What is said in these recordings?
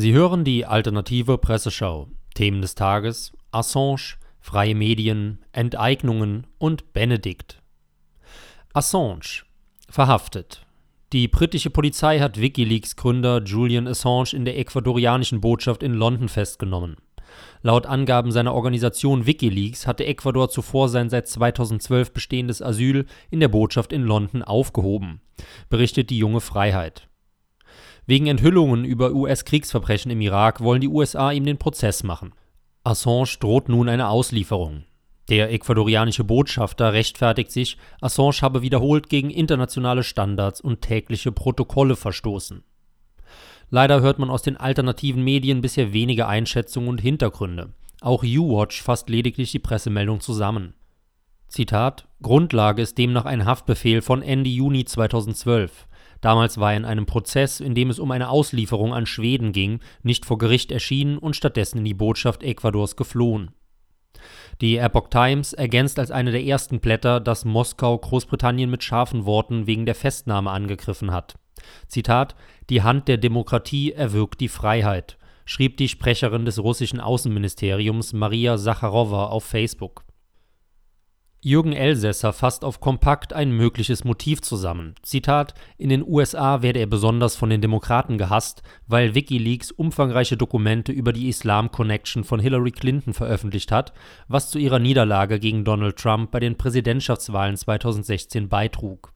Sie hören die alternative Presseschau. Themen des Tages: Assange, freie Medien, Enteignungen und Benedikt. Assange verhaftet. Die britische Polizei hat Wikileaks-Gründer Julian Assange in der ecuadorianischen Botschaft in London festgenommen. Laut Angaben seiner Organisation Wikileaks hatte Ecuador zuvor sein seit 2012 bestehendes Asyl in der Botschaft in London aufgehoben, berichtet die junge Freiheit. Wegen Enthüllungen über US-Kriegsverbrechen im Irak wollen die USA ihm den Prozess machen. Assange droht nun eine Auslieferung. Der ecuadorianische Botschafter rechtfertigt sich, Assange habe wiederholt gegen internationale Standards und tägliche Protokolle verstoßen. Leider hört man aus den alternativen Medien bisher wenige Einschätzungen und Hintergründe. Auch U-Watch fasst lediglich die Pressemeldung zusammen. Zitat: Grundlage ist demnach ein Haftbefehl von Ende Juni 2012. Damals war er in einem Prozess, in dem es um eine Auslieferung an Schweden ging, nicht vor Gericht erschienen und stattdessen in die Botschaft Ecuadors geflohen. Die Epoch Times ergänzt als eine der ersten Blätter, dass Moskau Großbritannien mit scharfen Worten wegen der Festnahme angegriffen hat. Zitat: Die Hand der Demokratie erwirkt die Freiheit, schrieb die Sprecherin des russischen Außenministeriums Maria Sacharowa auf Facebook. Jürgen Elsässer fasst auf Kompakt ein mögliches Motiv zusammen. Zitat: In den USA werde er besonders von den Demokraten gehasst, weil WikiLeaks umfangreiche Dokumente über die Islam-Connection von Hillary Clinton veröffentlicht hat, was zu ihrer Niederlage gegen Donald Trump bei den Präsidentschaftswahlen 2016 beitrug.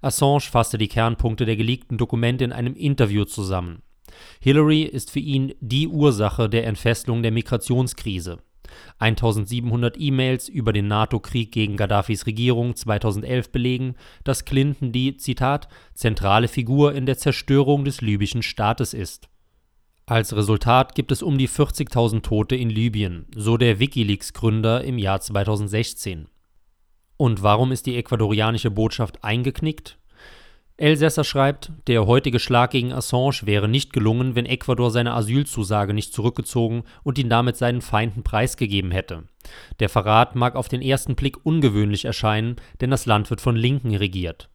Assange fasste die Kernpunkte der geleakten Dokumente in einem Interview zusammen. Hillary ist für ihn die Ursache der Entfesselung der Migrationskrise. 1700 E-Mails über den NATO-Krieg gegen Gaddafis Regierung 2011 belegen, dass Clinton die, Zitat, zentrale Figur in der Zerstörung des libyschen Staates ist. Als Resultat gibt es um die 40.000 Tote in Libyen, so der Wikileaks-Gründer im Jahr 2016. Und warum ist die ecuadorianische Botschaft eingeknickt? Elsässer schreibt, der heutige Schlag gegen Assange wäre nicht gelungen, wenn Ecuador seine Asylzusage nicht zurückgezogen und ihn damit seinen Feinden preisgegeben hätte. Der Verrat mag auf den ersten Blick ungewöhnlich erscheinen, denn das Land wird von Linken regiert.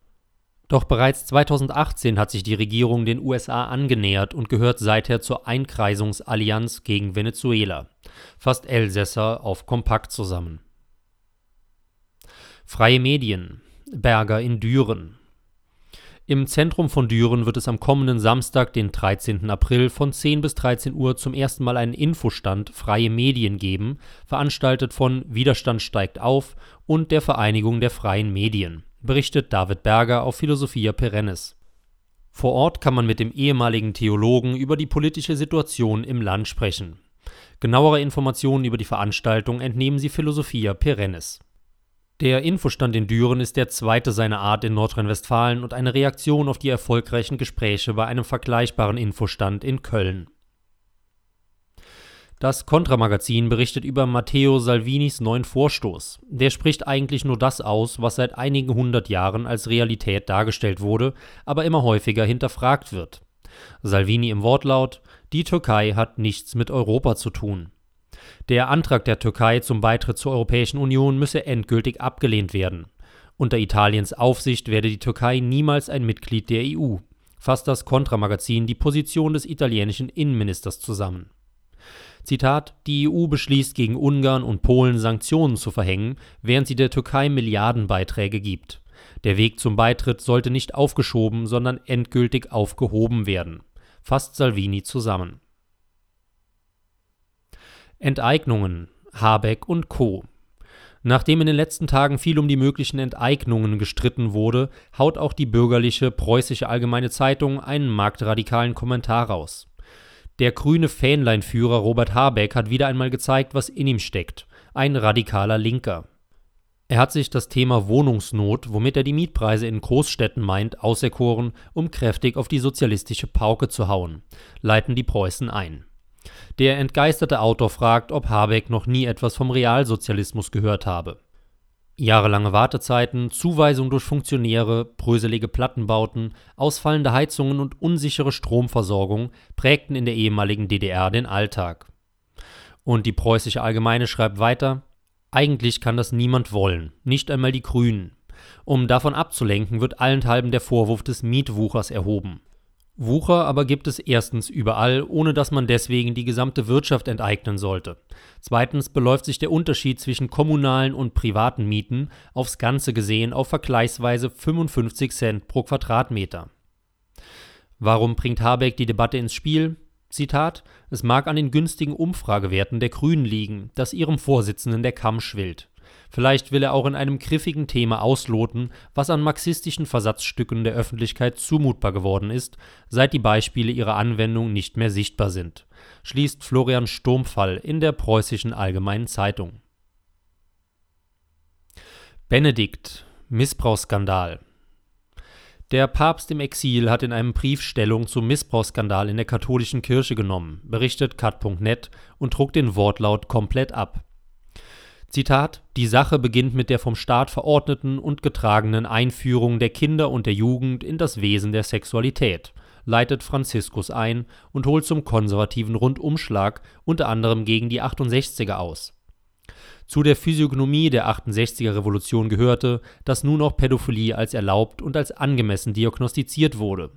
Doch bereits 2018 hat sich die Regierung den USA angenähert und gehört seither zur Einkreisungsallianz gegen Venezuela. Fasst Elsässer auf Kompakt zusammen. Freie Medien. Berger in Düren. Im Zentrum von Düren wird es am kommenden Samstag, den 13. April, von 10 bis 13 Uhr zum ersten Mal einen Infostand Freie Medien geben, veranstaltet von Widerstand steigt auf und der Vereinigung der freien Medien, berichtet David Berger auf Philosophia Perennis. Vor Ort kann man mit dem ehemaligen Theologen über die politische Situation im Land sprechen. Genauere Informationen über die Veranstaltung entnehmen Sie Philosophia Perennis. Der Infostand in Düren ist der zweite seiner Art in Nordrhein-Westfalen und eine Reaktion auf die erfolgreichen Gespräche bei einem vergleichbaren Infostand in Köln. Das Kontramagazin berichtet über Matteo Salvinis neuen Vorstoß. Der spricht eigentlich nur das aus, was seit einigen hundert Jahren als Realität dargestellt wurde, aber immer häufiger hinterfragt wird. Salvini im Wortlaut: Die Türkei hat nichts mit Europa zu tun. Der Antrag der Türkei zum Beitritt zur Europäischen Union müsse endgültig abgelehnt werden. Unter Italiens Aufsicht werde die Türkei niemals ein Mitglied der EU, fasst das Kontramagazin die Position des italienischen Innenministers zusammen. Zitat: Die EU beschließt gegen Ungarn und Polen Sanktionen zu verhängen, während sie der Türkei Milliardenbeiträge gibt. Der Weg zum Beitritt sollte nicht aufgeschoben, sondern endgültig aufgehoben werden, fasst Salvini zusammen. Enteignungen Habeck und Co. Nachdem in den letzten Tagen viel um die möglichen Enteignungen gestritten wurde, haut auch die bürgerliche Preußische Allgemeine Zeitung einen marktradikalen Kommentar raus. Der grüne Fähnleinführer Robert Habeck hat wieder einmal gezeigt, was in ihm steckt. Ein radikaler Linker. Er hat sich das Thema Wohnungsnot, womit er die Mietpreise in Großstädten meint, auserkoren, um kräftig auf die sozialistische Pauke zu hauen, leiten die Preußen ein. Der entgeisterte Autor fragt, ob Habeck noch nie etwas vom Realsozialismus gehört habe. Jahrelange Wartezeiten, Zuweisung durch Funktionäre, bröselige Plattenbauten, ausfallende Heizungen und unsichere Stromversorgung prägten in der ehemaligen DDR den Alltag. Und die Preußische Allgemeine schreibt weiter, eigentlich kann das niemand wollen, nicht einmal die Grünen. Um davon abzulenken, wird allenthalben der Vorwurf des Mietwuchers erhoben. Wucher aber gibt es erstens überall, ohne dass man deswegen die gesamte Wirtschaft enteignen sollte. Zweitens beläuft sich der Unterschied zwischen kommunalen und privaten Mieten aufs Ganze gesehen auf vergleichsweise 55 Cent pro Quadratmeter. Warum bringt Habeck die Debatte ins Spiel? Zitat: Es mag an den günstigen Umfragewerten der Grünen liegen, dass ihrem Vorsitzenden der Kamm schwillt. Vielleicht will er auch in einem griffigen Thema ausloten, was an marxistischen Versatzstücken der Öffentlichkeit zumutbar geworden ist, seit die Beispiele ihrer Anwendung nicht mehr sichtbar sind, schließt Florian Sturmfall in der Preußischen Allgemeinen Zeitung. Benedikt Missbrauchsskandal der Papst im Exil hat in einem Brief Stellung zum Missbrauchsskandal in der katholischen Kirche genommen, berichtet cut.net und druckt den Wortlaut komplett ab. Zitat: Die Sache beginnt mit der vom Staat verordneten und getragenen Einführung der Kinder und der Jugend in das Wesen der Sexualität, leitet Franziskus ein und holt zum konservativen Rundumschlag unter anderem gegen die 68er aus zu der Physiognomie der 68er Revolution gehörte, dass nun auch Pädophilie als erlaubt und als angemessen diagnostiziert wurde.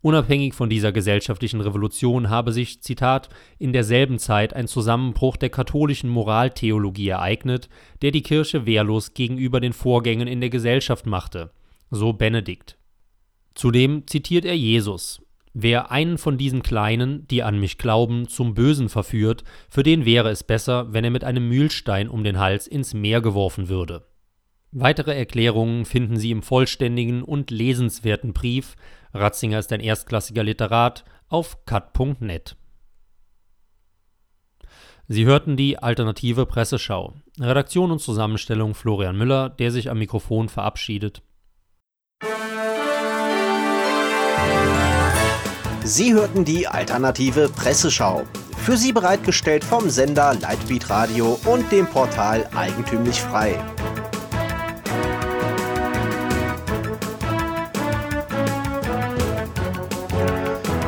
Unabhängig von dieser gesellschaftlichen Revolution habe sich, Zitat, in derselben Zeit ein Zusammenbruch der katholischen Moraltheologie ereignet, der die Kirche wehrlos gegenüber den Vorgängen in der Gesellschaft machte, so Benedikt. Zudem zitiert er Jesus, Wer einen von diesen Kleinen, die an mich glauben, zum Bösen verführt, für den wäre es besser, wenn er mit einem Mühlstein um den Hals ins Meer geworfen würde. Weitere Erklärungen finden Sie im vollständigen und lesenswerten Brief Ratzinger ist ein erstklassiger Literat auf cut.net. Sie hörten die alternative Presseschau. Redaktion und Zusammenstellung Florian Müller, der sich am Mikrofon verabschiedet. Sie hörten die alternative Presseschau. Für Sie bereitgestellt vom Sender Lightbeat Radio und dem Portal Eigentümlich Frei.